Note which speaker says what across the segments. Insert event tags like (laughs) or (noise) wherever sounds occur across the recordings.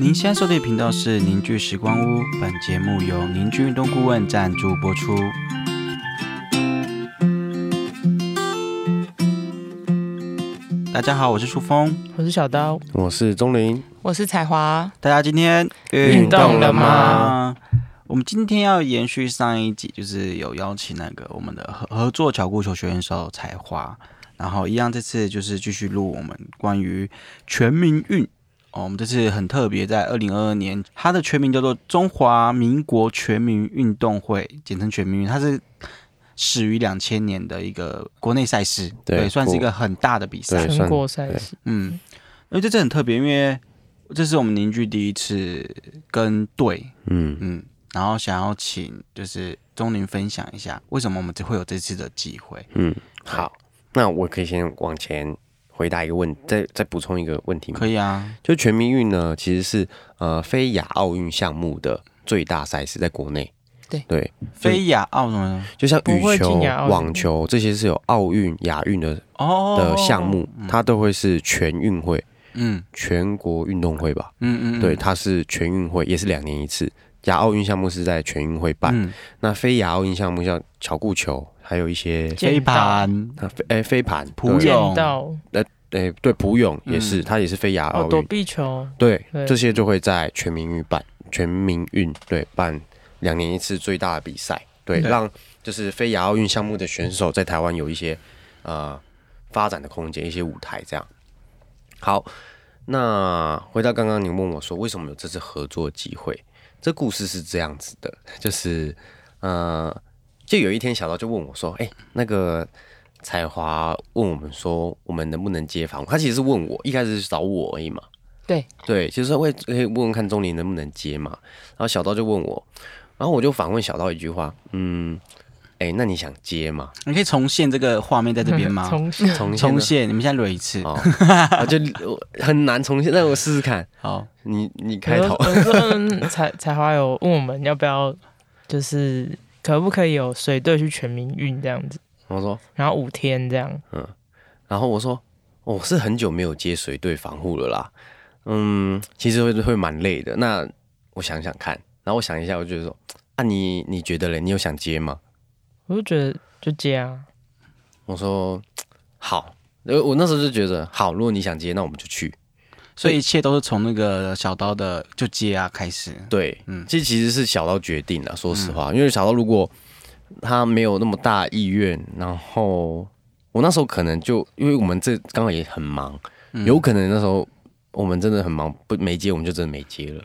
Speaker 1: 您现在收听的频道是凝聚时光屋，本节目由凝聚运动顾问赞助播出。大家好，我是舒峰。
Speaker 2: 我是小刀，
Speaker 3: 我是钟林，
Speaker 2: 我是彩华。
Speaker 1: 大家今天
Speaker 2: 运动了吗？
Speaker 1: 我们今天要延续上一集，就是有邀请那个我们的合合作巧固球学院手彩华，然后一样这次就是继续录我们关于全民运哦。我们这次很特别，在二零二二年，它的全名叫做中华民国全民运动会，简称全民运，它是始于两千年的一个国内赛事，
Speaker 3: 对
Speaker 1: 算是一个很大的比赛。
Speaker 2: 全国赛事，
Speaker 1: 嗯，因为这次很特别，因为这是我们邻居第一次跟队，
Speaker 3: 嗯，
Speaker 1: 嗯，然后想要请就是钟林分享一下，为什么我们会有这次的机会？
Speaker 3: 嗯，好，那我可以先往前回答一个问，再再补充一个问题吗？
Speaker 1: 可以啊，
Speaker 3: 就全民运呢，其实是呃非亚奥运项目的最大赛事，在国内。
Speaker 2: 对。
Speaker 3: 对，
Speaker 1: 非亚奥什么
Speaker 3: 就像羽球网球这些是有奥运、亚运的
Speaker 1: 哦。
Speaker 3: 的项目，它都会是全运会，
Speaker 1: 嗯。
Speaker 3: 全国运动会吧？
Speaker 1: 嗯嗯，嗯。
Speaker 3: 对，，它是全运会，也是两年一次。亚奥运项目是在全运会办，
Speaker 1: 嗯，
Speaker 3: 那非亚奥运项目像巧固球，还有一些
Speaker 1: 飞盘、
Speaker 3: 啊飞诶飞盘、
Speaker 1: 扑
Speaker 3: 对。
Speaker 2: 剑
Speaker 1: 泳
Speaker 2: 道
Speaker 3: 诶对扑泳也是，
Speaker 1: 嗯。
Speaker 3: 它也是非亚奥
Speaker 2: 哦，躲
Speaker 3: 运，
Speaker 2: 避球，
Speaker 3: 对，
Speaker 2: 对。
Speaker 3: 这些就会在全民运办，全民运对办两年一次最大的比赛，对，
Speaker 1: 对。
Speaker 3: 让就是非亚奥运项目的选手在台湾有一些呃发展的空间，一些舞台这样。好，那回到刚刚你问我说为什么有这次合作机会，这故事是这样子的，就是呃，就有一天小刀就问我说，哎、那个。彩华问我们说，我们能不能接访？他其实是问我，一开始是找我而已嘛。
Speaker 2: 对
Speaker 3: 对，其实会可以问问看钟林能不能接嘛。然后小刀就问我，然后我就反问小刀一句话，嗯，哎、那你想接吗？
Speaker 1: 你可以重现这个画面在这边吗？(laughs)
Speaker 2: 重现
Speaker 3: 重现
Speaker 1: 重现，你们现在捋一次。
Speaker 3: 哦，(laughs) 我就我很难重现，那我试试看。
Speaker 1: 好，
Speaker 3: 你你开头
Speaker 2: 我，说我说嗯彩彩华有问我们要不要，就是可不可以有水队去全民运这样子，
Speaker 3: 我说，
Speaker 2: 然后五天这样，嗯
Speaker 3: 然后我说，我是很久没有接水队防护了啦，嗯，其实会会蛮累的。那我想想看，然后我想一下，我就说，啊你你觉得嘞？你有想接吗？
Speaker 2: 我就觉得就接啊，
Speaker 3: 我说好，呃，我那时候就觉得好，如果你想接，那我们就去。
Speaker 1: 所以一切都是从那个小刀的就接啊开始。
Speaker 3: 对，
Speaker 1: 嗯。
Speaker 3: 嗯，这其实是小刀决定的，说实话，因为小刀如果他没有那么大意愿，然后我那时候可能就因为我们这刚好也很忙，
Speaker 1: 嗯。
Speaker 3: 有可能那时候我们真的很忙，不没接我们就真的没接了。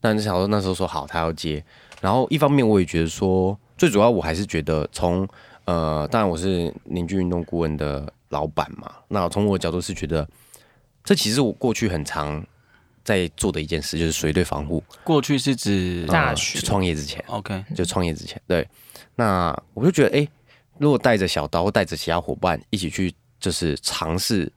Speaker 3: 但是小刀那时候说好，他要接，然后一方面我也觉得说，最主要我还是觉得从呃，当然我是凝聚运动顾问的老板嘛，那从我的角度是觉得，这其实我过去很常在做的一件事，就是随队防护。
Speaker 1: 过去是指
Speaker 2: 大
Speaker 3: 呃
Speaker 2: 学
Speaker 3: 创业之前
Speaker 1: ，OK，
Speaker 3: 就创业之前，对，那我就觉得，哎、如果带着小刀带着其他伙伴一起去，就是尝试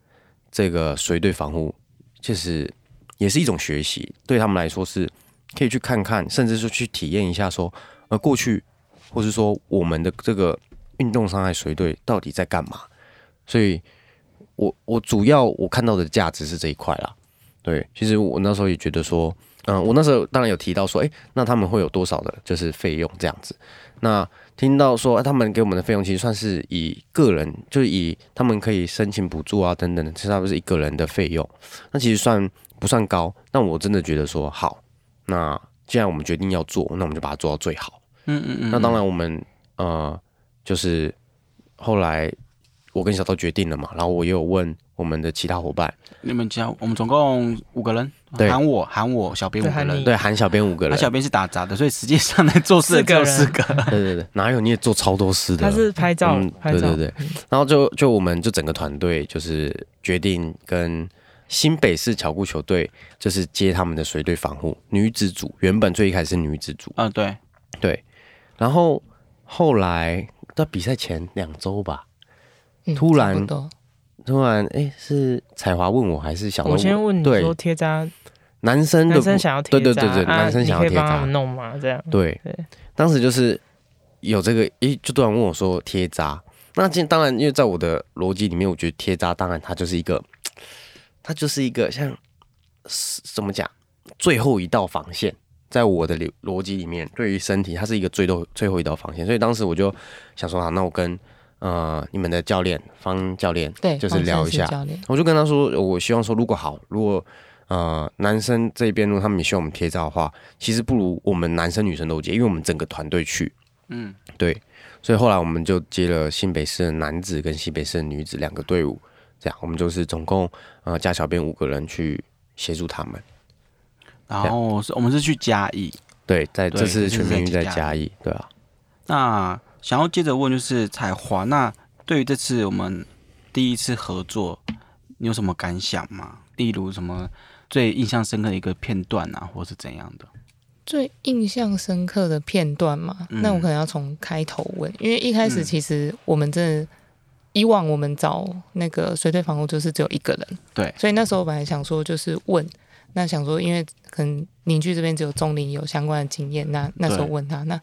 Speaker 3: 这个随队防护，就是也是一种学习，对他们来说是可以去看看，甚至是去体验一下说，呃，过去或是说我们的这个运动伤害随队到底在干嘛？所以我我主要我看到的价值是这一块啦。对，其实我那时候也觉得说，嗯、我那时候当然有提到说，哎、那他们会有多少的，就是费用这样子。那听到说、他们给我们的费用，其实算是以个人，就是以他们可以申请补助啊等等的，其实他们是一个人的费用，那其实算不算高？那我真的觉得说好，那既然我们决定要做，那我们就把它做到最好。
Speaker 1: 嗯嗯嗯。
Speaker 3: 那当然，我们呃，就是后来我跟小刀决定了嘛，然后我也有问我们的其他伙伴，
Speaker 1: 你们家我们总共五个人，
Speaker 3: 对。
Speaker 1: 喊我喊我小编五个人。
Speaker 2: 对喊你，
Speaker 3: 对，喊小编五个
Speaker 1: 那、
Speaker 3: 人，
Speaker 1: 小编是打杂的，所以实际上在做事的只有四
Speaker 2: 四
Speaker 1: 个。(laughs)
Speaker 3: 对对对，哪有你也做超多事的？
Speaker 2: 他是拍照
Speaker 3: 嗯
Speaker 2: 拍照，
Speaker 3: 对对对。然后就就我们就整个团队就是决定跟新北市巧固球队就是接他们的随队防护女子组，原本最一开始是女子组，
Speaker 1: 啊、对，
Speaker 3: 对，然后后来到比赛前两周吧，
Speaker 2: 嗯
Speaker 3: 突然突然哎是彩华问我还是小
Speaker 2: 我先问你说贴扎，
Speaker 3: 男生的
Speaker 2: 男生想要贴扎，
Speaker 3: 对对对对
Speaker 2: 啊
Speaker 3: 男生想要贴扎。
Speaker 2: 弄吗？这样。
Speaker 3: 对。
Speaker 2: 对，
Speaker 3: 当时就是有这个，诶，就突然问我说贴扎。那这当然，因为在我的逻辑里面，我觉得贴扎当然它就是一个，它就是一个像怎么讲，最后一道防线，在我的逻逻辑里面，对于身体它是一个最后最后一道防线，所以当时我就想说，好，那我跟呃你们的教练方教练
Speaker 2: 对，
Speaker 3: 就是聊一下，我就跟他说，我希望说，如果好，如果呃男生这边如果他们也希望我们贴照的话，其实不如我们男生女生都接，因为我们整个团队去，
Speaker 1: 嗯，
Speaker 3: 对，所以后来我们就接了新北市的男子跟新北市的女子两个队伍，这样我们就是总共呃加小编五个人去协助他们。
Speaker 1: 然后是我们是去嘉义，
Speaker 3: 对，在
Speaker 1: 对
Speaker 3: 这次全民运
Speaker 1: 在嘉
Speaker 3: 义，对啊，
Speaker 1: 那想要接着问就是彩华，那对于这次我们第一次合作，你有什么感想吗？例如什么最印象深刻的一个片段啊，或是怎样的？
Speaker 2: 最印象深刻的片段嘛，
Speaker 1: 嗯。
Speaker 2: 那我可能要从开头问，因为一开始
Speaker 1: 嗯。
Speaker 2: 其实我们真的，以往我们找那个随队房屋就是只有一个人，
Speaker 1: 对。
Speaker 2: 所以那时候本来想说就是问，那想说因为可能邻居这边只有钟林有相关的经验，那那时候问他，那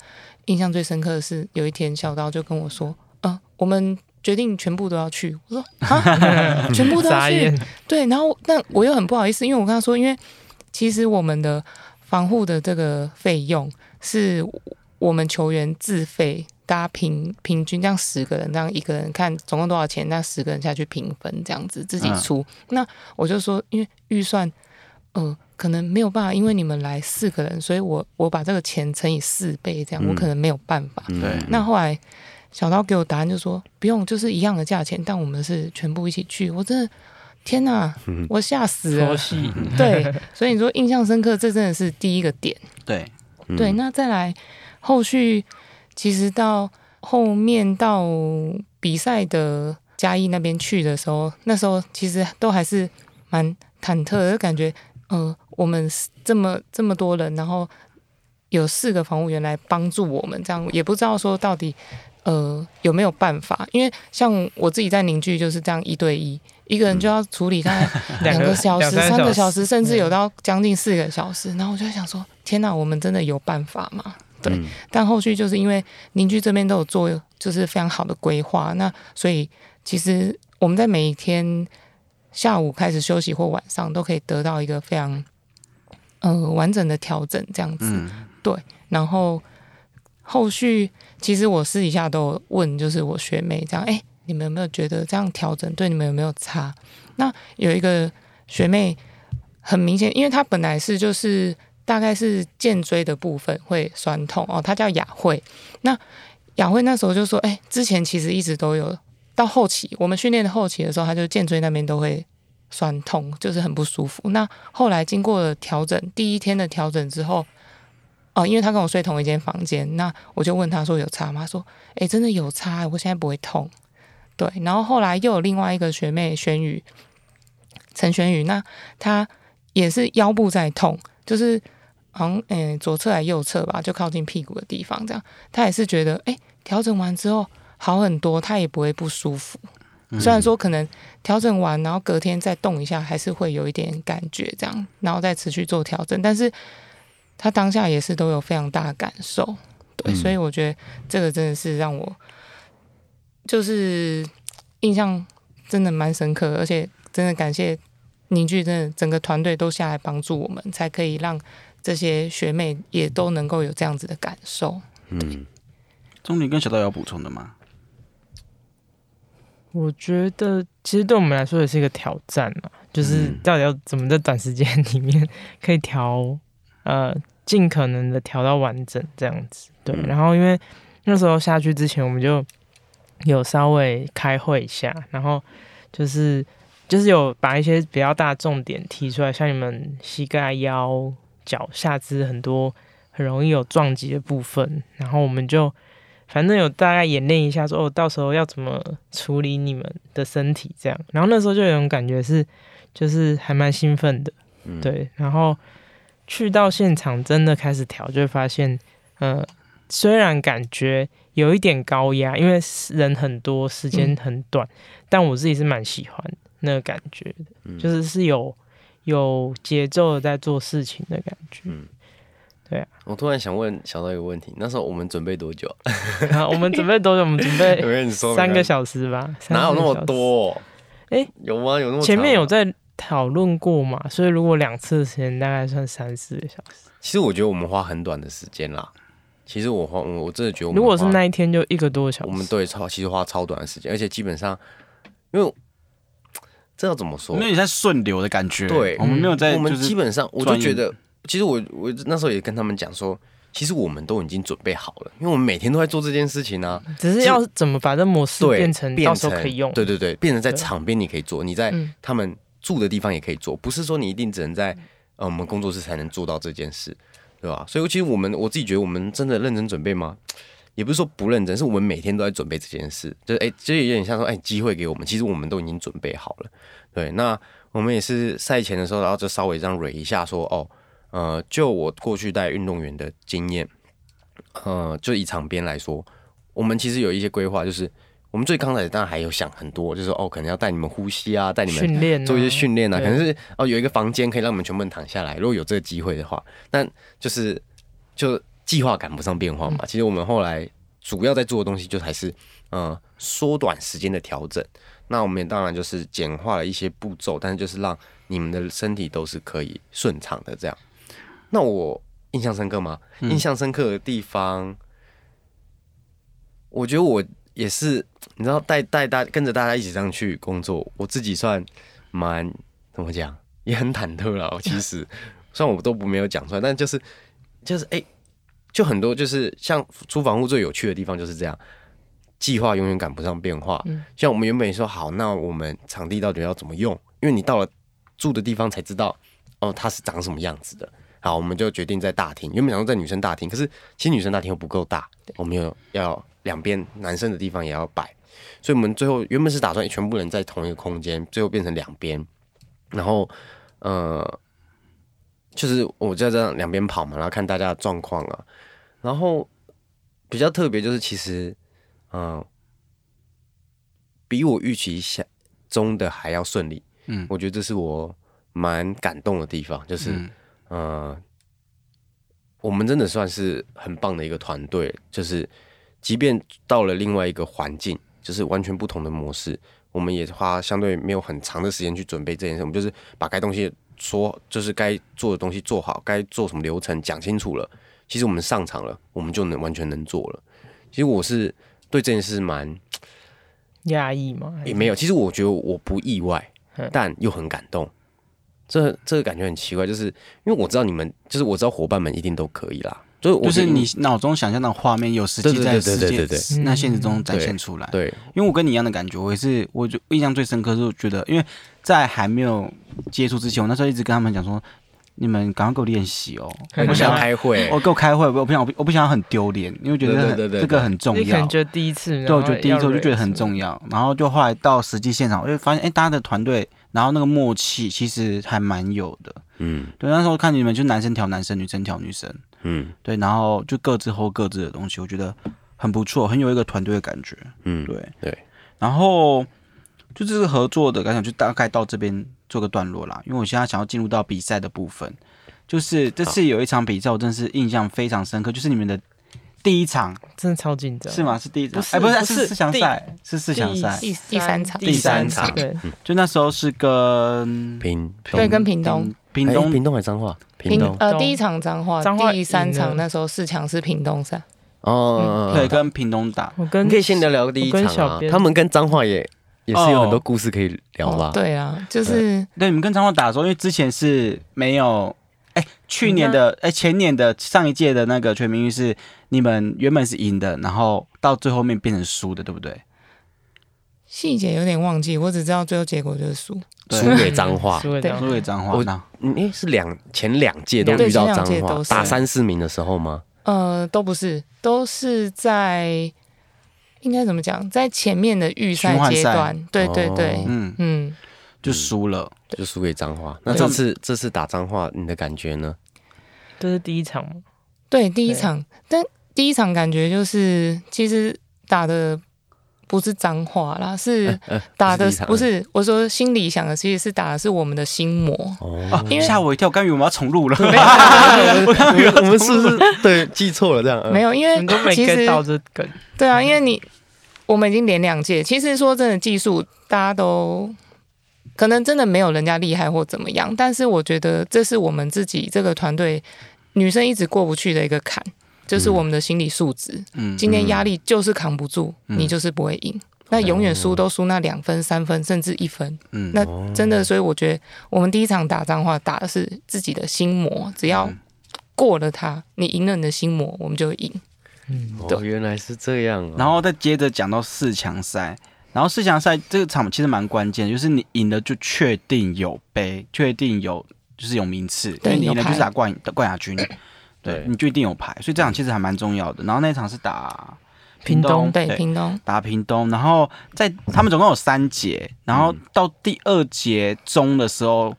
Speaker 2: 印象最深刻的是有一天小刀就跟我说，呃，我们决定全部都要去，我说啊，(laughs) 全部都要去，对，然后但我又很不好意思，因为我跟他说，因为其实我们的防护的这个费用是我们球员自费，大家平平均这样十个人，这样一个人看总共多少钱，那十个人下去平分这样子自己出。那我就说，因为预算呃可能没有办法，因为你们来四个人，所以我我把这个钱乘以四倍，这样、
Speaker 3: 嗯
Speaker 2: 我可能没有办法。
Speaker 3: 嗯
Speaker 1: 对
Speaker 2: 那后来小刀给我答案就说不用，就是一样的价钱，但我们是全部一起去。我真的天哪，
Speaker 3: 嗯
Speaker 2: 我吓死了 (laughs) 对，所以你说印象深刻，这真的是第一个点。(laughs)
Speaker 1: 对，
Speaker 3: 嗯
Speaker 2: 对，那再来后续，其实到后面到比赛的嘉义那边去的时候，那时候其实都还是蛮忐忑的，就感觉呃，我们这么这么多人，然后有四个防务员来帮助我们，这样也不知道说到底呃有没有办法，因为像我自己在凝聚就是这样一对一，一个人就要处理大概 (laughs) 两个小时、三个小时，甚至有到将近四个小时。然后我就在想说，天哪，我们真的有办法吗？对，
Speaker 3: 嗯
Speaker 2: 但后续就是因为邻居这边都有做，就是非常好的规划，那所以其实我们在每一天下午开始休息或晚上都可以得到一个非常呃完整的调整，这样子。
Speaker 1: 嗯，
Speaker 2: 然后后续其实我私底下都有问，就是我学妹这样，哎，你们有没有觉得这样调整对你们有没有差？那有一个学妹很明显，因为她本来是就是大概是肩椎的部分会酸痛哦，她叫雅慧。那雅慧那时候就说，哎，之前其实一直都有，到后期我们训练的后期的时候，他就肩椎那边都会。酸痛就是很不舒服。那后来经过了调整，第一天的调整之后，哦，因为他跟我睡同一间房间，那我就问他说有差吗？他说，诶，真的有差，我现在不会痛。对，然后后来又有另外一个学妹玄宇，陈玄宇，那她也是腰部在痛，就是好像嗯左侧还右侧吧，就靠近屁股的地方这样。她也是觉得，诶，调整完之后好很多，他也不会不舒服。虽然说可能调整完，然后隔天再动一下，还是会有一点感觉这样，然后再持续做调整，但是他当下也是都有非常大的感受，对，
Speaker 1: 嗯
Speaker 2: 所以我觉得这个真的是让我就是印象真的蛮深刻，而且真的感谢凝聚，真的整个团队都下来帮助我们，才可以让这些学妹也都能够有这样子的感受。
Speaker 3: 嗯，
Speaker 1: 钟林跟小道有补充的吗？
Speaker 4: 我觉得其实对我们来说也是一个挑战啊，就是
Speaker 3: 嗯
Speaker 4: 到底要怎么在短时间里面可以调呃尽可能的调到完整这样子。对，
Speaker 3: 嗯
Speaker 4: 然后因为那时候下去之前，我们就有稍微开会一下，然后就是就是有把一些比较大的重点提出来，像你们膝盖、腰、脚、下肢很多很容易有撞击的部分，然后我们就。反正有大概演练一下说哦，到时候要怎么处理你们的身体这样。然后那时候就有种感觉是，就是还蛮兴奋的，
Speaker 3: 嗯，
Speaker 4: 对。然后去到现场真的开始调，就会发现，呃，虽然感觉有一点高压，因为人很多，时间很短，但我自己是蛮喜欢那个感觉的，
Speaker 3: 嗯
Speaker 4: 就是是有有节奏的在做事情的感觉。
Speaker 3: 嗯我突然想问小刀一个问题，那时候我们准备多久？(laughs)
Speaker 4: 我们准备多久？我们准备 (laughs)
Speaker 3: 我跟你说，
Speaker 4: 三个小时吧，
Speaker 3: 哪有那么
Speaker 4: 三个小时？
Speaker 3: 多？
Speaker 4: 诶
Speaker 3: 有吗？有那么
Speaker 4: 前面有在讨论过嘛，所以如果两次的时间大概算三四个小时。
Speaker 3: 其实我觉得我们花很短的时间啦。其实我花，我我真的觉得我们
Speaker 4: 如果是那一天就一个多小时，
Speaker 3: 我们对超其实花超短的时间，而且基本上，因为这要怎么说
Speaker 1: 我？们有点在顺流的感觉。
Speaker 3: 对
Speaker 1: 我们没有在，
Speaker 3: 我们基本上我就觉得，其实我我那时候也跟他们讲说，其实我们都已经准备好了，因为我们每天都在做这件事情啊。
Speaker 4: 只是要怎么把这模式，变成到时候可以用。
Speaker 3: 对对对，变成在场边你可以做，你在
Speaker 2: 嗯
Speaker 3: 他们住的地方也可以做，不是说你一定只能在呃我们工作室才能做到这件事，对吧？所以其实我们我自己觉得我们真的认真准备吗？也不是说不认真，是我们每天都在准备这件事，就是哎，就有点像说哎，机会给我们，其实我们都已经准备好了。对，那我们也是赛前的时候，然后就稍微这样蕊一下说哦，呃，就我过去带运动员的经验，呃，就以场边来说，我们其实有一些规划，就是我们最刚开始当然还有想很多，就是哦，可能要带你们呼吸啊，带你们
Speaker 4: 训练啊
Speaker 3: 做一些训练啊，可能是哦有一个房间可以让我们全部人躺下来，如果有这个机会的话，但就是就计划赶不上变化嘛。其实我们后来主要在做的东西，就还是呃缩短时间的调整。那我们也当然就是简化了一些步骤，但是就是让你们的身体都是可以顺畅的这样。那我印象深刻吗？印象深刻的地方，我觉得我也是，你知道带带大跟着大家一起上去工作，我自己算蛮怎么讲，也很忐忑了。其实虽然我都不没有讲出来，但就是就是哎、就很多就是像租房屋最有趣的地方就是这样，计划永远赶不上变化。
Speaker 2: 嗯
Speaker 3: 像我们原本说好，那我们场地到底要怎么用？因为你到了住的地方才知道哦，它是长什么样子的。好，我们就决定在大厅。原本想说在女生大厅，可是其实女生大厅又不够大，我们又要两边男生的地方也要摆，所以我们最后原本是打算全部人在同一个空间，最后变成两边，然后呃，就是我就这样两边跑嘛，然后看大家的状况啊，然后比较特别就是其实嗯、呃比我预期想中的还要顺利，
Speaker 1: 嗯
Speaker 3: 我觉得这是我蛮感动的地方，就是。
Speaker 1: 嗯
Speaker 3: 呃，我们真的算是很棒的一个团队，就是即便到了另外一个环境，就是完全不同的模式，我们也花相对没有很长的时间去准备这件事，我们就是把该东西说，就是该做的东西做好，该做什么流程讲清楚了，其实我们上场了，我们就能完全能做了。其实我是对这件事蛮
Speaker 4: 压抑嘛，
Speaker 3: 也没有，其实我觉得我不意外
Speaker 4: 嗯，
Speaker 3: 但又很感动。这这个感觉很奇怪，就是因为我知道你们，就是我知道伙伴们一定都可以啦。就是我
Speaker 1: 就是你脑中想象的画面有实际在
Speaker 3: 对对对
Speaker 1: 世界
Speaker 3: 对对对
Speaker 4: 对
Speaker 1: 那现实中展现出来。
Speaker 3: 对
Speaker 1: 因为我跟你一样的感觉，我也是，我就印象最深刻是觉得，因为在还没有接触之前，我那时候一直跟他们讲说，你们赶快给我练习哦，
Speaker 3: 我不想开会，
Speaker 1: 我给我开会，我不想我不想很丢脸，因为觉得很
Speaker 3: 对对对对
Speaker 1: 这个很重要
Speaker 4: 你可能。觉得第一次，
Speaker 1: 对，我觉得第一次我就觉得很重。
Speaker 4: 要，
Speaker 1: 然后就后来到实际现场，我就发现，哎，大家的团队，然后那个默契其实还蛮有的。
Speaker 3: 嗯
Speaker 1: 对，那时候看你们就男生调男生，女生调女生，
Speaker 3: 嗯
Speaker 1: 对，然后就各自 hold 各自的东西，我觉得很不错，很有一个团队的感觉。
Speaker 3: 嗯，
Speaker 1: 对
Speaker 3: 对，
Speaker 1: 然后就这个合作的感想，就大概到这边做个段落啦。因为我现在想要进入到比赛的部分，就是这次有一场比赛，我真的是印象非常深刻，就是你们的第一场。
Speaker 4: 真的超紧张，
Speaker 1: 是吗？是第一场。
Speaker 4: 不？是
Speaker 1: 哎，不是，
Speaker 4: 是
Speaker 1: 是四强赛，是四强赛。
Speaker 2: 第第三场。
Speaker 1: 第三场。
Speaker 4: 对，
Speaker 1: 就那时候是跟
Speaker 3: 平
Speaker 2: 对跟平东。
Speaker 1: 平东。
Speaker 3: 哎屏东还是彰化？屏
Speaker 2: 屏
Speaker 3: 东。
Speaker 4: 东
Speaker 2: 呃第一场彰化，
Speaker 4: 彰化
Speaker 2: 第三场那时候四强是平东赛，
Speaker 3: 哦，
Speaker 1: 对跟平东打，
Speaker 4: 我跟
Speaker 3: 你可以先聊聊第一场啊，他们跟脏话也也是有很多
Speaker 1: 哦。
Speaker 3: 故事可以聊吧？
Speaker 2: 对啊，就是
Speaker 1: 对，你们跟彰化打的时候，因为之前是没有，哎，去年的，哎，前年的上一届的那个全民运是你们原本是赢的，然后到最后面变成输的，对不对？
Speaker 2: 细节有点忘记，我只知道最后结果就是输。
Speaker 1: 对。(laughs)
Speaker 3: 输给脏
Speaker 2: 话，
Speaker 4: 输给彰化。
Speaker 1: 输给彰化
Speaker 3: 我，
Speaker 1: 那。
Speaker 3: 嗯，诶，是两前两届都遇到彰
Speaker 2: 前两届
Speaker 3: 化，
Speaker 2: 都是。
Speaker 3: 打三四名的时候吗？
Speaker 2: 呃，都不是，都是在应该怎么讲，在前面的预赛。阶段，对对对，
Speaker 3: 哦。
Speaker 1: 嗯，
Speaker 2: 嗯，
Speaker 1: 就输了。
Speaker 3: 就输给脏话。那这次这次打脏话，你的感觉呢？
Speaker 4: 这是第一场嘛，
Speaker 2: 对，第一场，但第一场感觉就是其实打的不是脏话啦，是打的不是我说心里想的，其实是打的是我们的心魔。
Speaker 3: 哦
Speaker 1: 啊，
Speaker 2: 因为
Speaker 1: 吓我一跳，我刚以为我们要重录了。(laughs)
Speaker 3: 我们是不是对记错了？这样
Speaker 2: 没有，因为其实
Speaker 4: 到这梗，
Speaker 2: 对啊，因为你我们已经连两届，其实说真的，技术大家都可能真的没有人家厉害或怎么样，但是我觉得这是我们自己这个团队女生一直过不去的一个坎，就是我们的心理素质。
Speaker 1: 嗯，
Speaker 2: 今天压力就是扛不住，
Speaker 1: 嗯
Speaker 2: 你就是不会赢。那永远输都输那两分、三分，甚至一分。
Speaker 1: 嗯
Speaker 2: 那真的，所以我觉得我们第一场打仗话打的是自己的心魔，只要
Speaker 1: 嗯
Speaker 2: 过了它，你赢了你的心魔，我们就会赢。
Speaker 3: 哦，原来是这样、哦。
Speaker 1: 然后再接着讲到四强赛，然后四强赛这个场其实蛮关键，就是你赢了就确定有杯，确定有就是有名次，因
Speaker 2: 对
Speaker 1: 为你赢了就是打冠冠亚军，对。
Speaker 3: 对，
Speaker 1: 你就一定有牌，所以这场其实还蛮重要的。然后那场是打
Speaker 4: 屏东
Speaker 2: 对，屏东。
Speaker 1: 打屏东，然后在他们总共有三节，然后到第二节中的时候，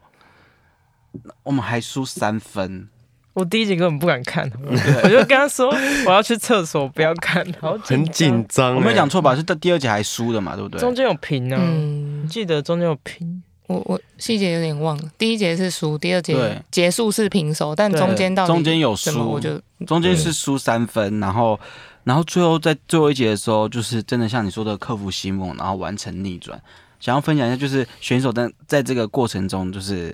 Speaker 1: 我们还输三分，
Speaker 4: 我第一集根本不敢看，(laughs) 我我就跟他说我要去厕所，不要看，好
Speaker 3: 很紧
Speaker 4: 张。
Speaker 3: 张、
Speaker 1: 我没有讲错
Speaker 3: 嗯
Speaker 1: 吧？是到第二节还输的嘛，对不对？
Speaker 4: 中间有平啊，
Speaker 2: 嗯
Speaker 4: 记得中间有平，
Speaker 2: 我我细节有点忘了，第一节是输，第二节结束是平手，但中间到
Speaker 1: 中间有输，
Speaker 2: 我就
Speaker 1: 中间是输三分，然后然后最后在最后一节的时候，就是真的像你说的克服心魔，然后完成逆转。想要分享一下，就是选手在在这个过程中，就是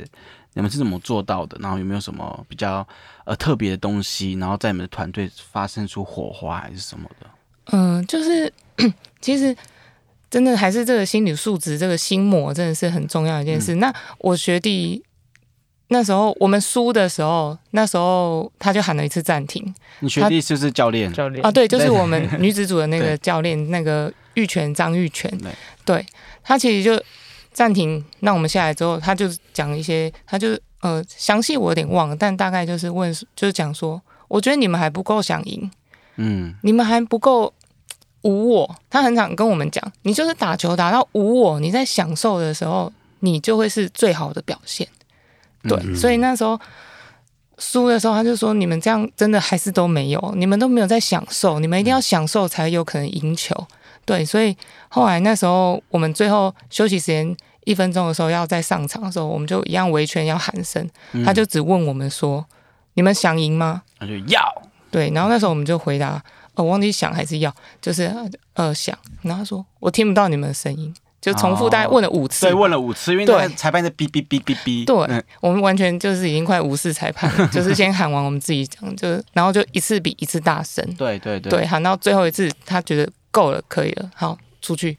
Speaker 1: 你们是怎么做到的？然后有没有什么比较呃特别的东西？然后在你们的团队发生出火花还是什么的？
Speaker 2: 嗯，就是 (coughs) 其实真的还是这个心理素质，这个心魔真的是很重要一件事。那我学弟那时候我们输的时候，那时候他就喊了一次暂停
Speaker 1: 你学弟是不是教练？
Speaker 4: 教练
Speaker 2: 啊，对，就是我们女子组的那个 (laughs) 教练，那个玉泉张玉泉
Speaker 1: 对，
Speaker 2: 对他其实就暂停，那我们下来之后，他就讲一些，他就呃详细我有点忘了，但大概就是问，就是讲说，我觉得你们还不够想赢。
Speaker 1: 嗯，
Speaker 2: 你们还不够无我。他很常跟我们讲，你就是打球打到无我，你在享受的时候，你就会是最好的表现。对，
Speaker 1: 嗯
Speaker 2: 所以那时候输的时候，他就说：“你们这样真的还是都没有，你们都没有在享受，你们一定要享受才有可能赢球。”对，所以后来那时候我们最后休息时间一分钟的时候要再上场的时候，我们就一样围圈要喊声，
Speaker 1: 嗯
Speaker 2: 他就只问我们说：“你们想赢吗？”
Speaker 1: 他就要，
Speaker 2: 对，然后那时候我们就回答，呃，我忘记想还是要，就是呃想，然后他说我听不到你们的声音，就重复大概问了五次，
Speaker 1: 对，问了五次，因为
Speaker 2: 对。
Speaker 1: 那裁判在哔哔哔哔哔，
Speaker 2: 对
Speaker 1: 嗯。
Speaker 2: 我们完全就是已经快无视裁判了，(laughs) 就是先喊完我们自己讲，就是然后就一次比一次大声，
Speaker 1: 对对对。
Speaker 2: 对，喊到最后一次他觉得够了，可以了，好出去，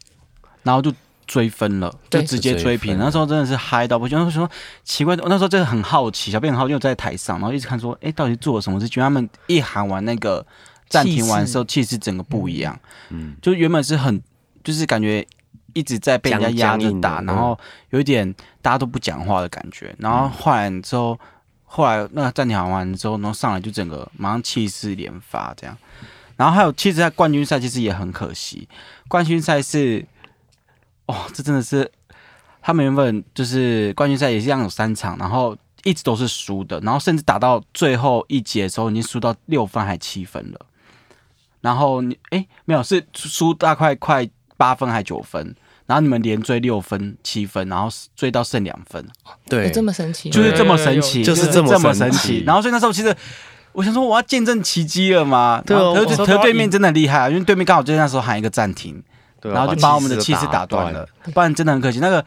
Speaker 1: 然后就追分了，就直接追平。
Speaker 3: 追
Speaker 1: 那时候真的是嗨到不行。那时候说奇怪，那时候真的很好奇，小编很好奇，因为我在台上，然后一直看说，哎，到底做了什么？事情？他们一喊完那个暂停完的时候，气势整个不一样。
Speaker 3: 嗯，
Speaker 1: 就原本是很，就是感觉一直在被人家压着打，然后有一点大家都不讲话的感觉。然后后来之后，后来那个暂停完之后，然后上来就整个马上气势连发这样。然后还有，其实在冠军赛其实也很可惜，冠军赛是，哦，这真的是他们原本就是冠军赛也是一样有三场，然后一直都是输的，然后甚至打到最后一节的时候已经输到六分还七分了。然后你哎没有是输大概快八分还九分，然后你们连追六分七分，然后追到剩两分，
Speaker 3: 对
Speaker 2: 有，这么神奇？
Speaker 1: 就是这么神奇，
Speaker 3: 就是
Speaker 1: 这么
Speaker 3: 这么
Speaker 1: 神
Speaker 3: 神奇
Speaker 1: 然后所以那时候其实我想说我要见证奇迹了嘛，
Speaker 3: 对啊
Speaker 1: 然后可是
Speaker 3: 我
Speaker 1: 可是对面真的很厉害啊，因为对面刚好就那时候喊一个暂停，
Speaker 3: 对啊
Speaker 1: 然后就把我们的气势打
Speaker 3: 断
Speaker 1: 断了，不然真的很可惜。那个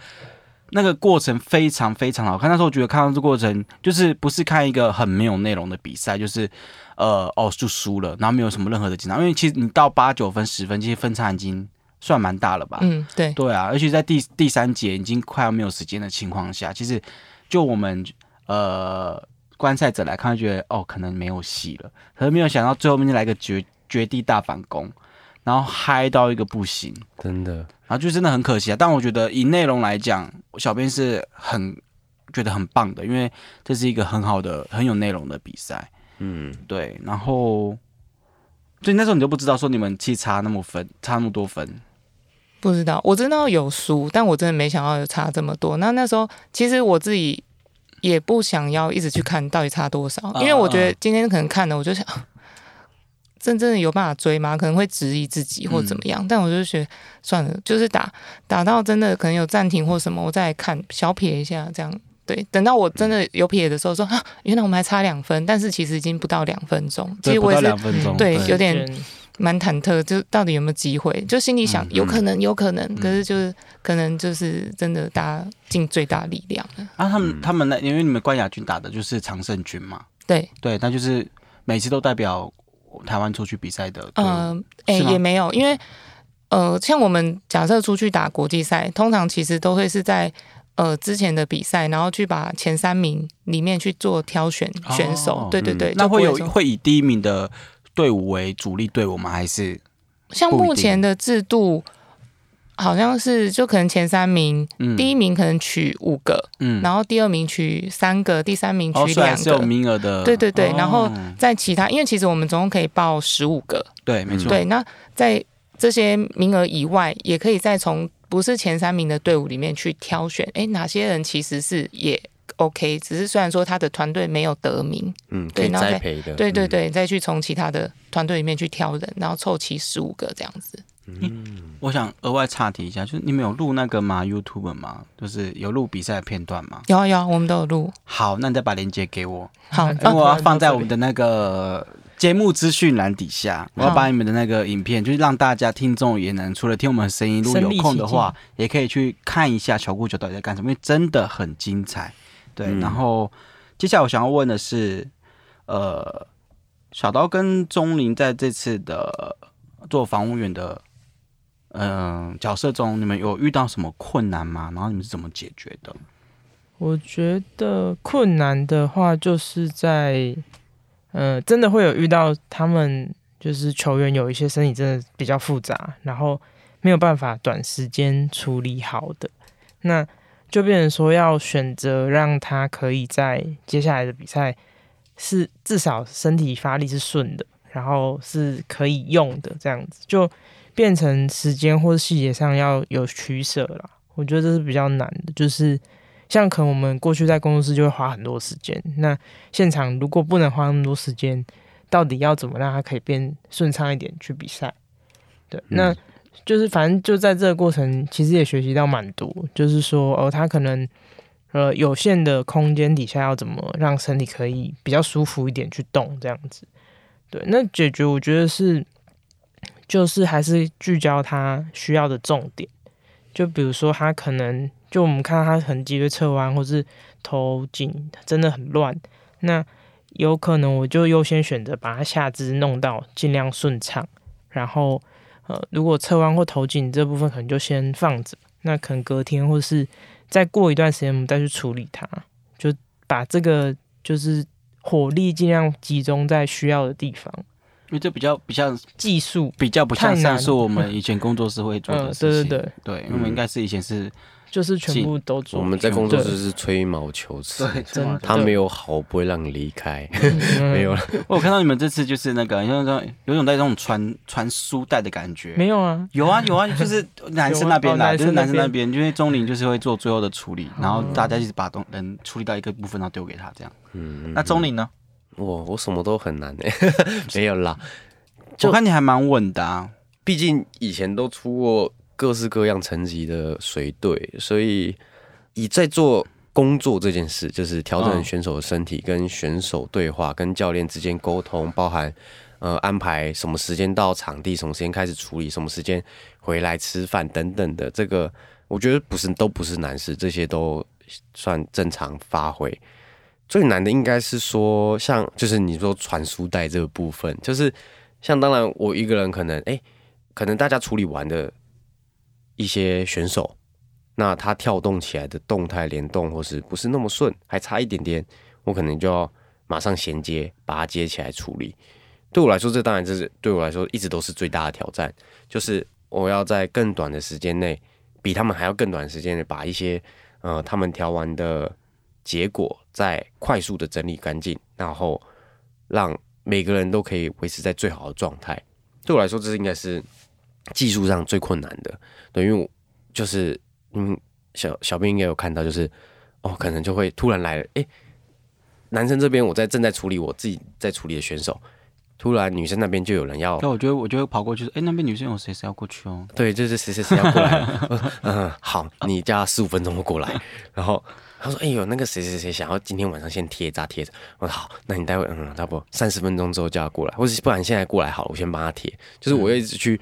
Speaker 1: 那个过程非常非常好看。那时候我觉得看到这过程，就是不是看一个很没有内容的比赛，就是呃哦就输了，然后没有什么任何的紧张。因为其实你到八九分、十分，其实分差已经算蛮大了吧？
Speaker 2: 嗯，对，
Speaker 1: 对啊，而且在第第三节已经快要没有时间的情况下，其实就我们呃观赛者来看，觉得哦可能没有戏了，可是没有想到最后面就来个绝绝地大反攻，然后嗨到一个不行。
Speaker 3: 真的，
Speaker 1: 然后就真的很可惜啊。但我觉得以内容来讲，小编是很觉得很棒的，因为这是一个很好的、很有内容的比赛。
Speaker 3: 嗯，
Speaker 1: 对，然后所以那时候你就不知道说你们其实差那么分，差那么多分。
Speaker 2: 不知道，我知道有输，但我真的没想到有差这么多。那那时候其实我自己也不想要一直去看到底差多少，因为我觉得今天可能看了，我就想，(laughs) 真正的有办法追吗？可能会质疑自己或怎么样。但我就觉得算了，就是打打到真的可能有暂停或什么，我再来看小撇一下这样。对，等到我真的有撇的时候说啊，(gasps) 原来我们还差两分，但是其实已经不到两分钟。其
Speaker 1: 对，不到
Speaker 2: 实我也是
Speaker 1: 两分钟，
Speaker 2: 对有点
Speaker 4: 卷
Speaker 2: 蛮忐忑，就到底有没有机会？就心里想
Speaker 1: 嗯
Speaker 2: 有可能，有可能，可是就是可能就是真的大家尽最大力量了。
Speaker 1: 啊，他们
Speaker 3: 嗯
Speaker 1: 他们那因为你们冠亚军打的就是常胜军嘛，
Speaker 2: 对，
Speaker 1: 对，那就是每次都代表台湾出去比赛的。
Speaker 2: 嗯，哎、也没有，因为呃，像我们假设出去打国际赛，通常其实都会是在呃之前的比赛，然后去把前三名里面去做挑选选手。
Speaker 1: 哦
Speaker 2: 对对对，
Speaker 1: 那会有会以第一名的队伍为主力队伍吗？还是
Speaker 2: 像目前的制度。好像是就可能前三名，
Speaker 1: 嗯
Speaker 2: 第一名可能取五个，
Speaker 1: 嗯
Speaker 2: 然后第二名取三个，第三名
Speaker 1: 哦，
Speaker 2: 取两个，
Speaker 1: 名额的，
Speaker 2: 对对对
Speaker 1: 哦
Speaker 2: 然后在其他，因为其实我们总共可以报十五个，
Speaker 1: 对，没错，
Speaker 2: 对，那在这些名额以外，也可以再从不是前三名的队伍里面去挑选，哎，哪些人其实是也 OK，只是虽然说他的团队没有得名，
Speaker 3: 嗯，可以
Speaker 2: 对然后再
Speaker 3: 栽培的，嗯，
Speaker 2: 对对对，再去从其他的团队里面去挑人，然后凑齐十五个这样子。
Speaker 1: 嗯我想额外插题一下，就是你们有录那个吗？YouTube 吗？就是有录比赛的片段吗？
Speaker 2: 有啊有啊，我们都有录。
Speaker 1: 好，那你再把链接给我，
Speaker 2: 好，
Speaker 1: 因为我
Speaker 2: 啊
Speaker 1: 要放在我们的那个节目资讯栏底下，我要把你们的那个影片，就是让大家听众也能除了听我们的声音，如果有空的话，也可以去看一下小顾九到底在干什么，因为真的很精彩。对，
Speaker 3: 嗯
Speaker 1: 然后接下来我想要问的是，呃，小刀跟钟林在这次的做防务员的。嗯、角色中你们有遇到什么困难吗？然后你们是怎么解决的？
Speaker 4: 我觉得困难的话，就是在，呃，真的会有遇到他们就是球员有一些身体真的比较复杂，然后没有办法短时间处理好的，那就变成说要选择让他可以在接下来的比赛是至少身体发力是顺的，然后是可以用的，这样子就变成时间或者细节上要有取舍了。我觉得这是比较难的，就是像可能我们过去在工作室就会花很多时间，那现场如果不能花那么多时间，到底要怎么让他可以变顺畅一点去比赛？对，那就是反正就在这个过程，其实也学习到蛮多，就是说哦，他可能呃有限的空间底下要怎么让身体可以比较舒服一点去动这样子。对，那解决我觉得是就是还是聚焦他需要的重点，就比如说他可能就我们看到他很脊椎侧弯或是头颈真的很乱，那有可能我就优先选择把他下肢弄到尽量顺畅，然后呃，如果侧弯或头颈这部分可能就先放着，那可能隔天或是再过一段时间我们再去处理它，就把这个就是火力尽量集中在需要的地方，
Speaker 1: 因为这比较不像
Speaker 4: 技术
Speaker 1: 比较不像上述我们以前工作室会做 (laughs) 的
Speaker 4: 嗯
Speaker 1: 事情。
Speaker 4: 对对对
Speaker 1: 对，因为我们应该是以前是
Speaker 4: 就是全部都做。
Speaker 3: 我们在工作室是吹毛求疵，
Speaker 4: 真的
Speaker 3: 他没有好不会让你离开，
Speaker 4: 嗯
Speaker 3: 没有了。(laughs)
Speaker 1: 我看到你们这次就是那个，像种有种带这种传传书带的感觉。
Speaker 4: 没有啊，
Speaker 1: 有啊有啊，(laughs) 就是男生那边啦，就是男生那
Speaker 4: 男生那
Speaker 1: 边，因为钟林就是会做最后的处理，然后大家一直把东人处理到一个部分，然后丢给他这样。
Speaker 3: 嗯，
Speaker 1: 那钟林呢？
Speaker 3: 我我什么都很难哎、(laughs) 没有啦。就
Speaker 1: 我看你还蛮稳的啊。
Speaker 3: 毕竟以前都出过各式各样层级的随队，所以以在做工作这件事，就是调整
Speaker 1: 嗯
Speaker 3: 选手的身体，跟选手对话，跟教练之间沟通，包含呃安排什么时间到场地，什么时间开始处理，什么时间回来吃饭等等的，这个我觉得不是都不是难事，这些都算正常发挥。最难的应该是说，像就是你说传输带这个部分，就是像当然我一个人可能哎、可能大家处理完的一些选手，那他跳动起来的动态联动或是不是那么顺，还差一点点，我可能就要马上衔接，把它接起来处理。对我来说，这当然这是对我来说一直都是最大的挑战，就是我要在更短的时间内，比他们还要更短的时间内，把一些呃他们调完的结果再快速的整理干净，然后让每个人都可以维持在最好的状态。对我来说，这是应该是技术上最困难的。对，因为我就是嗯，小小编应该有看到，就是哦，可能就会突然来了，诶，男生这边我在正在处理我自己在处理的选手，突然女生那边就有人要
Speaker 1: 那我觉得我就会跑过去说，哎，那边女生有谁谁要过去哦。(laughs)
Speaker 3: 对，就是谁谁谁要过来嗯，(laughs) 好，你加十五分钟就过来，然后他说：“哎呦，那个谁谁谁想要今天晚上先贴一张贴着。”我说：“好，那你待会嗯，差不多三十分钟之后叫他过来，或者不然现在过来好了，我先帮他贴。”就是我一直去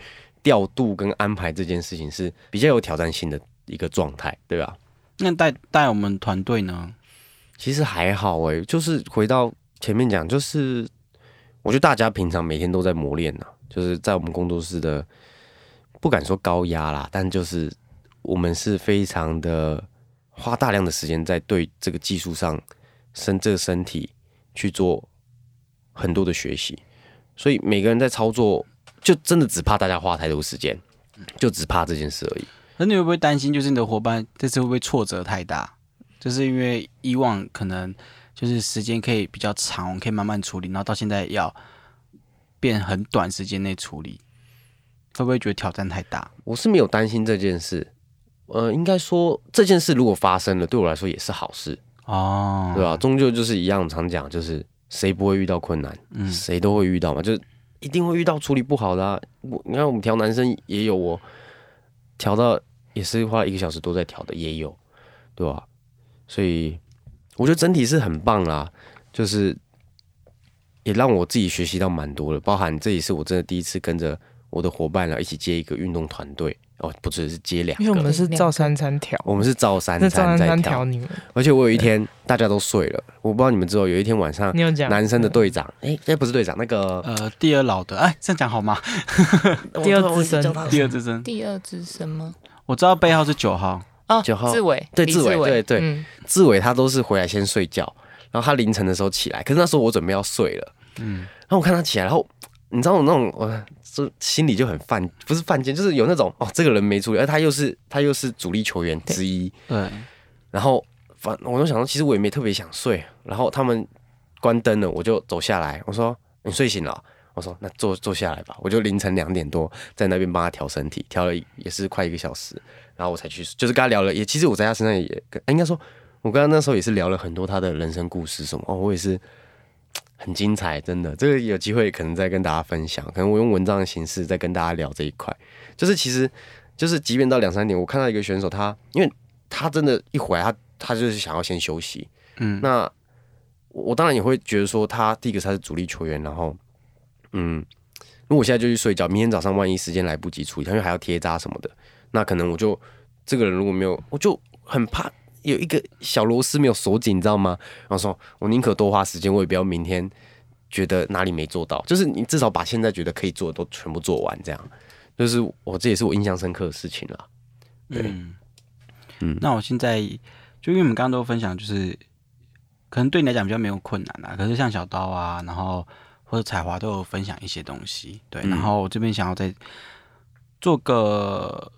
Speaker 3: 调度跟安排这件事情是比较有挑战性的一个状态，对吧？
Speaker 1: 那带带我们团队呢？
Speaker 3: 其实还好哎、就是回到前面讲，就是我觉得大家平常每天都在磨练呢，就是在我们工作室的，不敢说高压啦，但就是我们是非常的花大量的时间在对这个技术上身这个身体去做很多的学习，所以每个人在操作，就真的只怕大家花太多时间，就只怕这件事而已。
Speaker 1: 那你会不会担心，就是你的伙伴这次会不会挫折太大？就是因为以往可能就是时间可以比较长，我们可以慢慢处理，然后到现在要变很短时间内处理，会不会觉得挑战太大？
Speaker 3: 我是没有担心这件事，呃，应该说这件事如果发生了，对我来说也是好事，
Speaker 1: 哦，
Speaker 3: 对吧、终究就是一样，常讲就是谁不会遇到困难，
Speaker 1: 嗯
Speaker 3: 谁都会遇到嘛，就是一定会遇到处理不好的、啊。我你看我们调男生也有哦调到也是花一个小时都在调的，也有，对吧、所以我觉得整体是很棒啦，就是也让我自己学习到蛮多的，包含这也是我真的第一次跟着我的伙伴了一起接一个运动团队哦，不只是接两个，
Speaker 4: 因为我们是照三餐调，
Speaker 3: 我们是照三
Speaker 4: 是照三
Speaker 3: 餐在调，
Speaker 4: 你们，
Speaker 3: 而且我有一天大家都睡了，我不知道你们知道，有一天晚上
Speaker 4: 你有讲
Speaker 3: 男生的队长，哎、哎不是队长，那个
Speaker 1: 呃，第二老的，哎，这样讲好吗？(laughs)
Speaker 4: 第二资深。
Speaker 1: 第二资深，
Speaker 2: 第二资深吗？
Speaker 1: 我知道背号是九号，
Speaker 2: 哦，
Speaker 3: 九号。
Speaker 2: 志伟，
Speaker 3: 对志伟。对对。
Speaker 2: 嗯，
Speaker 3: 志伟他都是回来先睡觉，然后他凌晨的时候起来，可是那时候我准备要睡了，
Speaker 1: 嗯，
Speaker 3: 然后我看他起来，然后你知道我那种我就心里就很犯，不是犯贱，就是有那种哦，这个人没处理，而他又是他又是主力球员之一，
Speaker 1: 对，
Speaker 3: 然后反我就想说，其实我也没特别想睡，然后他们关灯了，我就走下来，我说你睡醒了？哦，我说那坐坐下来吧，我就凌晨两点多在那边帮他调身体，调了也是快一个小时，然后我才去，就是跟他聊了，也其实我在他身上也跟应该说，我跟他那时候也是聊了很多他的人生故事什么，哦，我也是很精彩，真的，这个有机会可能再跟大家分享，可能我用文章的形式再跟大家聊这一块，就是其实就是即便到两三点，我看到一个选手他，因为他真的，一回来他他就是想要先休息，
Speaker 1: 嗯，
Speaker 3: 那我我当然也会觉得说，他第一个他是主力球员，然后嗯，如果我现在就去睡觉，明天早上万一时间来不及处理，因为还要贴扎什么的，那可能我就这个人如果没有，我就很怕有一个小螺丝没有锁紧，你知道吗？然后说我宁可多花时间，我也不要明天觉得哪里没做到，就是你至少把现在觉得可以做的都全部做完，这样，就是我这也是我印象深刻的事情了。对。
Speaker 1: 嗯
Speaker 3: 嗯。
Speaker 1: 那我现在就因为我们刚刚都分享，就是可能对你来讲比较没有困难啊，可是像小刀啊，然后或者彩华都有分享一些东西，对，
Speaker 3: 嗯。
Speaker 1: 然后我这边想要再做个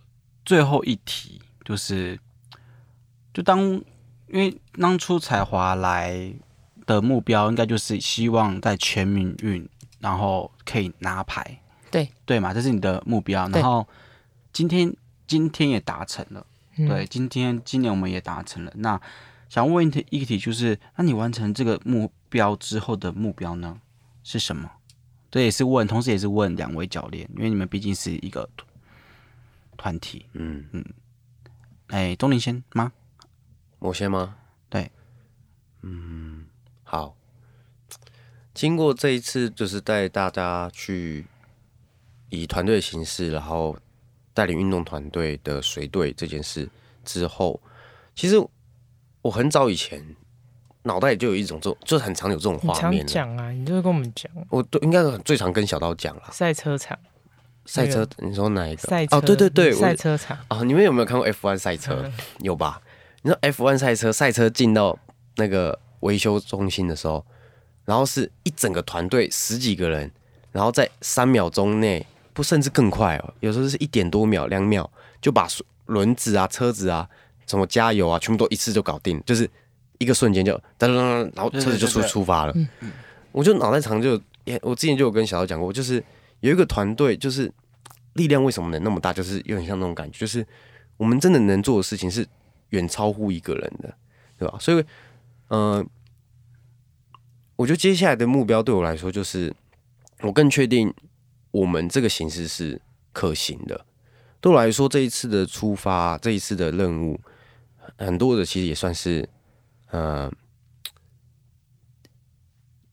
Speaker 1: 最后一题，就是就当因为当初彩华来的目标，应该就是希望在全民运，然后可以拿牌，
Speaker 2: 对
Speaker 1: 对嘛，这是你的目标，然后今天今天也达成了。
Speaker 4: 嗯
Speaker 1: 对，今天今年我们也达成了。那想问一题一个题，就是那你完成这个目标之后的目标呢是什么？这也是问，同时也是问两位教练，因为你们毕竟是一个团团体。
Speaker 3: 嗯嗯，
Speaker 1: 哎，钟林先吗？
Speaker 3: 我先吗？
Speaker 1: 对，
Speaker 3: 嗯，好。经过这一次，就是带大家去以团队的形式，然后带领运动团队的随队这件事之后，其实我很早以前脑袋里就有一种这种，就是很常有这种画面了。
Speaker 4: 讲啊，你就会跟我们讲
Speaker 3: 我都应该是最常跟小刀讲了。
Speaker 4: 赛车场、
Speaker 3: 赛车，你说哪一个？
Speaker 4: 赛车
Speaker 3: 哦，对对对，
Speaker 4: 赛车场，
Speaker 3: 啊，你们有没有看过 F1 赛车？
Speaker 4: 嗯
Speaker 3: 有吧？你知道 F1 赛车，赛车进到那个维修中心的时候，然后是一整个团队十几个人，然后在三秒钟内，不甚至更快哦，有时候是一点多秒、两秒就把轮子啊、车子啊、什么加油啊，全部都一次就搞定，就是一个瞬间就噔噔噔，然后车子就出出发了。我就脑袋长就，我之前就有跟小姚讲过，就是有一个团队，就是力量为什么能那么大，就是有点像那种感觉，就是我们真的能做的事情是远超乎一个人的，对吧？所以，呃，我觉得接下来的目标对我来说，就是我更确定我们这个形式是可行的。对我来说，这一次的出发，这一次的任务，很多的其实也算是呃，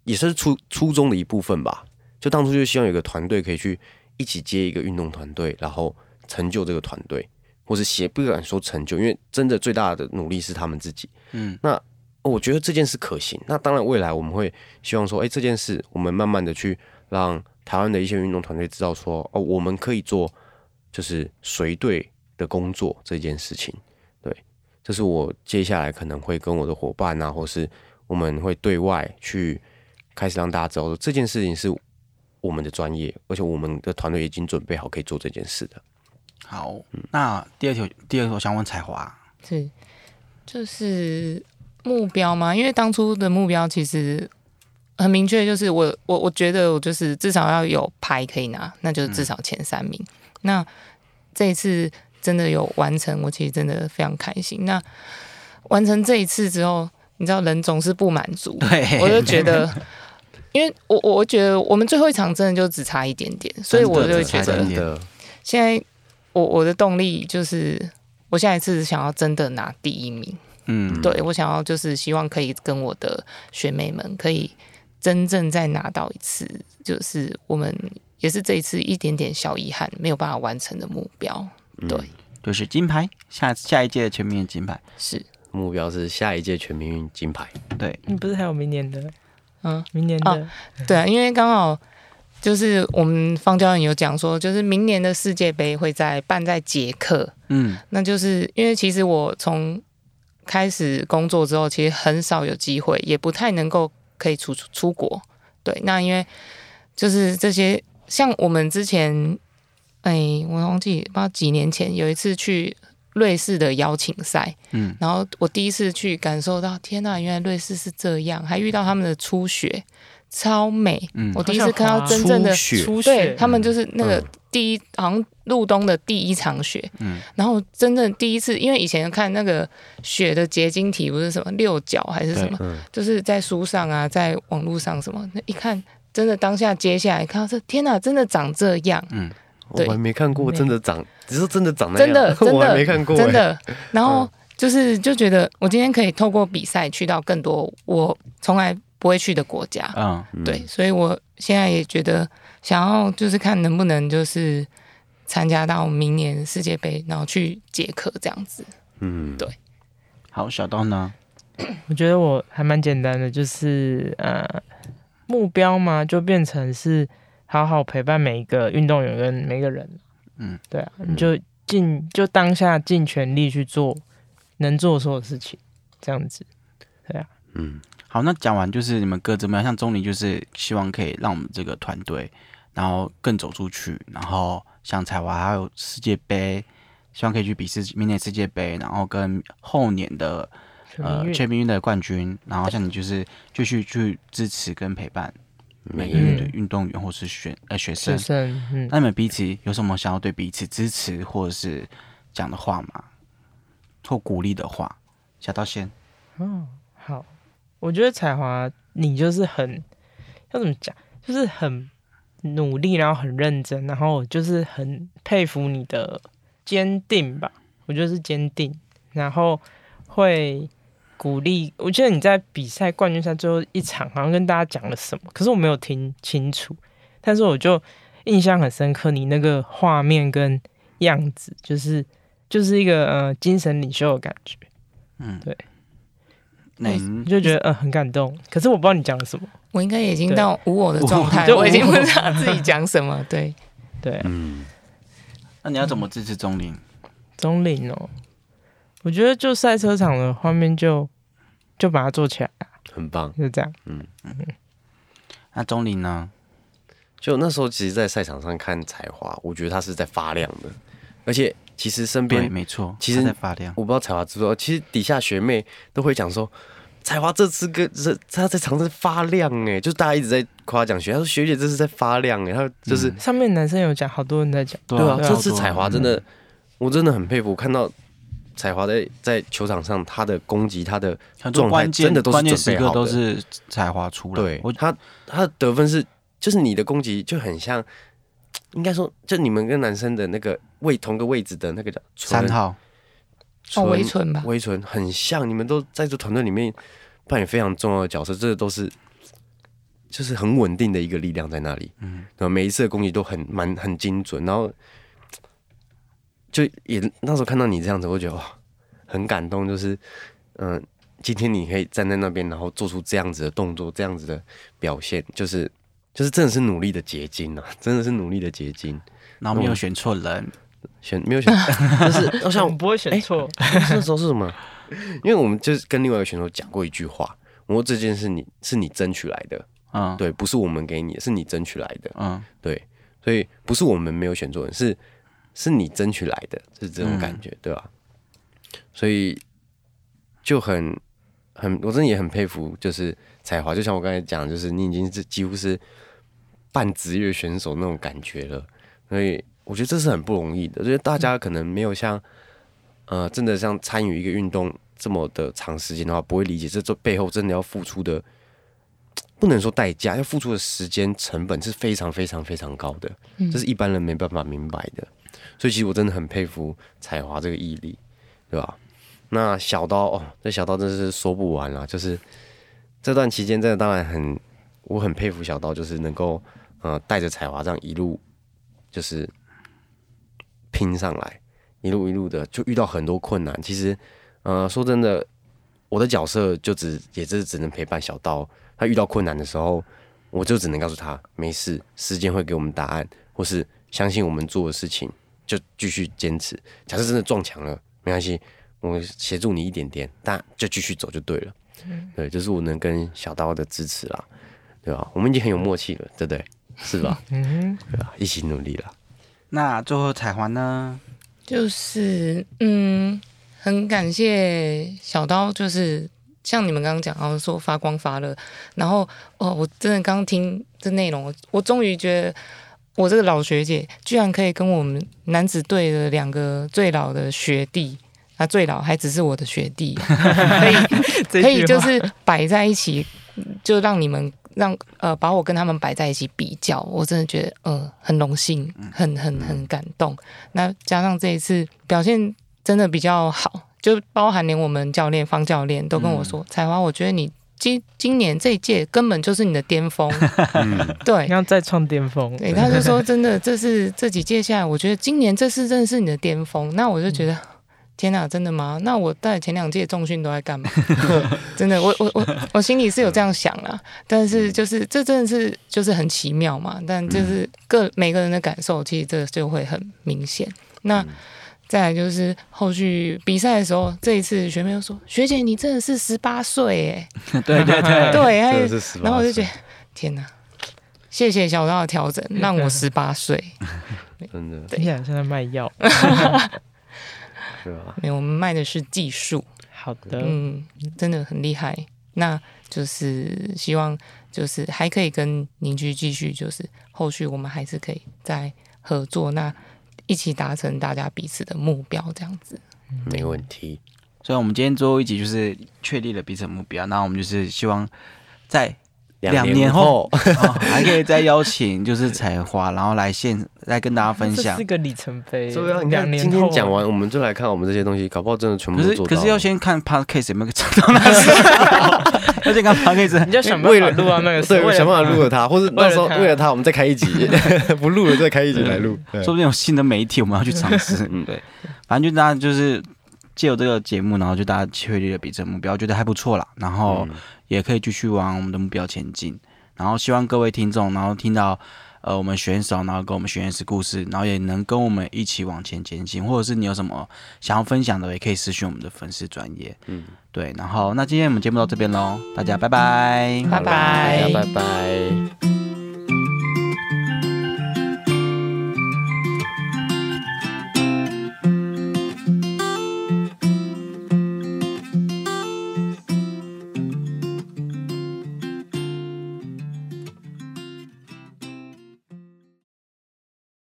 Speaker 3: 也是初初衷的一部分吧。就当初就希望有个团队可以去一起接一个运动团队，然后成就这个团队，或是写不敢说成就，因为真的最大的努力是他们自己。
Speaker 1: 嗯，
Speaker 3: 那我觉得这件事可行。那当然，未来我们会希望说，哎、这件事我们慢慢的去让台湾的一些运动团队知道说，哦，我们可以做就是随队的工作这件事情。对，这是我接下来可能会跟我的伙伴啊，或是我们会对外去开始让大家知道说，这件事情是我们的专业，而且我们的团队已经准备好可以做这件事的。
Speaker 1: 好，那第二条，第二条想问彩华，
Speaker 2: 是就是目标吗？因为当初的目标其实很明确，就是我我我觉得我就是至少要有牌可以拿，那就是至少前三名。那这一次真的有完成，我其实真的非常开心。那完成这一次之后，你知道人总是不满足，
Speaker 1: 对
Speaker 2: 我就觉得。因为我我我觉得我们最后一场真的就只差一点点，所以我就觉得现在我我的动力就是，我下一次想要真的拿第一名。
Speaker 1: 嗯，
Speaker 2: 对我想要就是希望可以跟我的学妹们可以真正再拿到一次，就是我们也是这一次一点点小遗憾没有办法完成的目标。对，
Speaker 1: 就是金牌，下下一届的全民的金牌，
Speaker 2: 是
Speaker 3: 目标是下一届全民运金牌。
Speaker 1: 对，
Speaker 4: 你不是还有明年的？
Speaker 2: 嗯，
Speaker 4: 明年的、
Speaker 2: 哦对啊，因为刚好就是我们方教练有讲说，就是明年的世界杯会在办在捷克，
Speaker 1: 嗯，
Speaker 2: 那就是因为其实我从开始工作之后，其实很少有机会，也不太能够可以出出出国。对，那因为就是这些，像我们之前，哎，我忘记不知道几年前有一次去瑞士的邀请赛，
Speaker 1: 嗯，
Speaker 2: 然后我第一次去感受到，天呐，原来瑞士是这样，还遇到他们的初雪，超美。
Speaker 1: 嗯
Speaker 2: 我第一次看到真正的
Speaker 3: 初雪
Speaker 4: 初
Speaker 2: 对，他们就是那个
Speaker 3: 嗯。
Speaker 2: 第一，好像入冬的第一场雪，
Speaker 1: 嗯。
Speaker 2: 然后真正第一次，因为以前看那个雪的结晶体不是什么六角还是什么，
Speaker 3: 嗯。
Speaker 2: 就是在书上啊，在网络上什么，那一看真的当下接下来看到这，天哪，真的长这样，
Speaker 3: 嗯。
Speaker 2: 我
Speaker 3: 还没看过，真的长，只是真的长那样，
Speaker 2: 真的真 (laughs)
Speaker 3: 我还
Speaker 2: 的
Speaker 3: 没看过，欸
Speaker 2: 真的。然后就是就觉得我今天可以透过比赛去到更多我从来不会去的国家，
Speaker 1: 嗯，
Speaker 3: 嗯。
Speaker 2: 对，，所以我现在也觉得想要就是看能不能就是参加到明年世界杯，然后去捷克这样子。
Speaker 3: 嗯，
Speaker 2: 对。
Speaker 1: 好，小刀呢？
Speaker 4: 我觉得我还蛮简单的，就是呃目标嘛，就变成是好好陪伴每一个运动员跟每一个人。
Speaker 1: 嗯，
Speaker 4: 对啊，你就尽就当下尽全力去做能做所有事情，这样子。对啊。
Speaker 3: 嗯，
Speaker 1: 好，那讲完就是你们各自怎么样？像钟离就是希望可以让我们这个团队，然后更走出去，然后像彩华还有世界杯，希望可以去比世明年世界杯，然后跟后年的呃
Speaker 4: 全民运
Speaker 1: 的冠军，然后像你就是继续去支持跟陪伴每个
Speaker 4: 嗯
Speaker 1: 运的运动员或是学呃学生那你们彼此有什么想要对彼此支持或者是讲的话吗？或鼓励的话？小刀先，
Speaker 4: 哦，好，我觉得彩华你就是很要怎么讲，就是很努力，然后很认真，然后就是很佩服你的坚定吧，我觉得是坚定，然后会鼓励。我记得你在比赛冠军赛最后一场好像跟大家讲了什么，可是我没有听清楚，但是我就印象很深刻，你那个画面跟样子，就是就是一个呃精神领袖的感觉。
Speaker 1: 嗯，
Speaker 4: 对。
Speaker 1: 那你
Speaker 4: 就觉得嗯很感动，可是我不知道你讲了什么。
Speaker 2: 我应该已经到无我的状态，
Speaker 4: 就
Speaker 2: 我已经不知道自己讲什么。对，(laughs)
Speaker 4: 对，
Speaker 3: 嗯，
Speaker 1: 那你要怎么支持钟林？
Speaker 4: 钟林哦，我觉得就赛车场的画面就就把它做起来，
Speaker 3: 很棒。
Speaker 4: 就这样。
Speaker 1: 嗯嗯那钟林呢？
Speaker 3: 就那时候，其实，在赛场上看才华，我觉得他是在发亮的，而且其实身
Speaker 1: 对，
Speaker 3: 边，
Speaker 1: 没错，
Speaker 3: 其实
Speaker 1: 在发亮。
Speaker 3: 我不知道彩华知不知道，其实底下学妹都会讲说，彩华这次跟这她在场上发亮哎，就是大家一直在夸奖学，他说学姐这是在发亮哎，她就是、
Speaker 1: 嗯。
Speaker 4: 上面男生有讲，好多人在讲，
Speaker 3: 对啊，
Speaker 1: 对啊
Speaker 3: 这次彩
Speaker 1: 嗯
Speaker 3: 华真的，我真的很佩服，看到彩华在在球场上他的攻击，他的
Speaker 1: 很多
Speaker 3: 状态真的都是
Speaker 1: 关键时刻
Speaker 3: 准备好的。
Speaker 1: 都是彩华出来。我
Speaker 3: 对他他的得分是，就是你的攻击就很像，应该说，就你们跟男生的那个位同个位置的那个叫
Speaker 1: 三，号，
Speaker 2: 哦，微存吧，
Speaker 3: 微存很像，你们都在这团队里面扮演非常重要的角色，这都是就是很稳定的一个力量在那里。嗯，然后每一次的攻击都很蛮很精准，然后就也那时候看到你这样子，我觉得哇，很感动，就是嗯、今天你可以站在那边，然后做出这样子的动作，这样子的表现，就是就是真的是努力的结晶啊，(laughs) 真的是努力的结晶。
Speaker 1: 然后没有选错人，
Speaker 3: 选 (laughs) 没有选，就是 (laughs) 我想
Speaker 4: 我不会选错，
Speaker 3: 那时候是什么？因为我们就是跟另外一个选手讲过一句话，我说这件事你是你争取来的，
Speaker 1: 嗯，，
Speaker 3: 对，不是我们给你，是你争取来的，
Speaker 1: 嗯，
Speaker 3: 对，所以不是我们没有选错人，是是你争取来的，是这种感觉，对吧？所以就很很，我真的也很佩服，就是才华，就像我刚才讲，就是你已经是几乎是半职业选手那种感觉了，所以我觉得这是很不容易的，就是大家可能没有像呃，真的像参与一个运动这么的长时间的话，不会理解这这背后真的要付出的，不能说代价，要付出的时间成本是非常非常非常高的，这是一般人没办法明白的。所以其实我真的很佩服彩华这个毅力，对吧？那小刀哦，这小刀真是说不完啦。就是这段期间，真的当然很，我很佩服小刀，就是能够呃带着彩华这样一路就是拼上来，一路一路的就遇到很多困难。其实呃说真的，我的角色就只也是只能陪伴小刀，他遇到困难的时候，我就只能告诉他没事，时间会给我们答案，或是相信我们做的事情，就继续坚持。假设真的撞墙了，没关系，我协助你一点点，但就继续走就对了。对，这是我能跟小刀的支持啦，对吧？我们已经很有默契了，对不对？是吧？
Speaker 4: 嗯
Speaker 3: 对吧？一起努力了。
Speaker 1: 那最后彩环呢？
Speaker 2: 就是嗯，很感谢小刀，就是像你们刚刚讲到说发光发热，然后哦，我真的刚听这内容，我我终于觉得我这个老学姐居然可以跟我们男子队的两个最老的学弟。啊，最老还只是我的学弟，可以 (laughs) 可以就是摆在一起，就让你们让呃把我跟他们摆在一起比较，我真的觉得呃很荣幸，很很很感动。那加上这一次表现真的比较好，就包含连我们教练方教练都跟我说，彩华，我觉得你今今年这一届根本就是你的巅峰 (laughs) (laughs) 对
Speaker 4: 你。要再创巅峰，
Speaker 2: 对，他就说 (laughs) 真的，这是这几届下来，我觉得今年这次真的是你的巅峰。那我就觉得，天哪，真的吗？那我在前两届重训都在干嘛？(laughs) 真的，我我我我心里是有这样想啦，但是就是这真的是就是很奇妙嘛。但就是各每个人的感受，其实这就会很明显。那再来就是后续比赛的时候，这一次学妹又说：“学姐，你真的是十八岁哎。
Speaker 1: 对 (laughs) 对对”
Speaker 2: 对，(laughs)
Speaker 3: 真的是18
Speaker 2: 然后我就觉得天哪，谢谢小刀的调整，让我十八岁。
Speaker 3: 真的，
Speaker 4: 等一下，现在卖药。
Speaker 2: 没有，我们卖的是技术，
Speaker 4: 好的，
Speaker 2: 嗯，真的很厉害。那就是希望就是还可以跟邻居继续，就是后续我们还是可以再合作，那一起达成大家彼此的目标，这样子。
Speaker 3: 没问题。
Speaker 1: 所以我们今天最后一集就是确立了彼此的目标，那我们就是希望在两年
Speaker 3: 年
Speaker 1: 后。哦还可以再邀请就是彩花，然后来现来跟大家分享。
Speaker 4: 这是。个里程碑。
Speaker 3: 对啊，你看
Speaker 4: 两年后
Speaker 3: 今天讲完，我们就来看我们这些东西，搞不好真的全部
Speaker 1: 可是。可是要先看 podcast 有没有找到那时候，(laughs) 要先看 podcast
Speaker 4: 你就想办法录到那个
Speaker 3: 对，想办法录了它，或者到时候
Speaker 4: 为了它
Speaker 3: 为了它，我们再开一集，(laughs) 不录了再开一集来录。
Speaker 1: 说不定有新的媒体我们要去尝试。
Speaker 3: 嗯。
Speaker 1: 对，反正就大家就是借由这个节目，然后就大家确立了彼此的目标，觉得还不错啦，然后
Speaker 3: 嗯
Speaker 1: 也可以继续往我们的目标前进。然后希望各位听众，然后听到呃我们选手，然后跟我们学员是故事，然后也能跟我们一起往前前进，或者是你有什么想要分享的，也可以私讯我们的粉丝专业。
Speaker 3: 嗯，
Speaker 1: 对，然后那今天我们节目到这边喽，大家拜拜，
Speaker 2: 拜拜
Speaker 3: 大家拜拜。